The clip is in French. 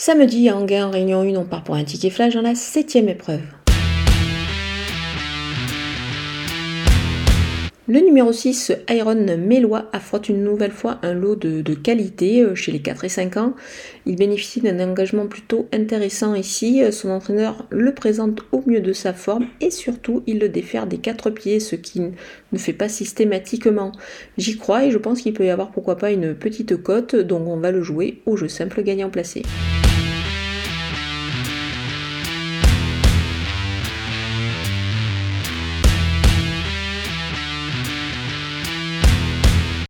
Samedi, en gain en réunion 1, on part pour un ticket flash dans la septième épreuve. Le numéro 6, Iron Mélois, affronte une nouvelle fois un lot de, qualité euh, chez les 4 et 5 ans. Il bénéficie d'un engagement plutôt intéressant ici. Son entraîneur le présente au mieux de sa forme et surtout il le défère des 4 pieds, ce qui ne fait pas systématiquement. J'y crois et je pense qu'il peut y avoir pourquoi pas une petite cote, donc on va le jouer au jeu simple gagnant placé.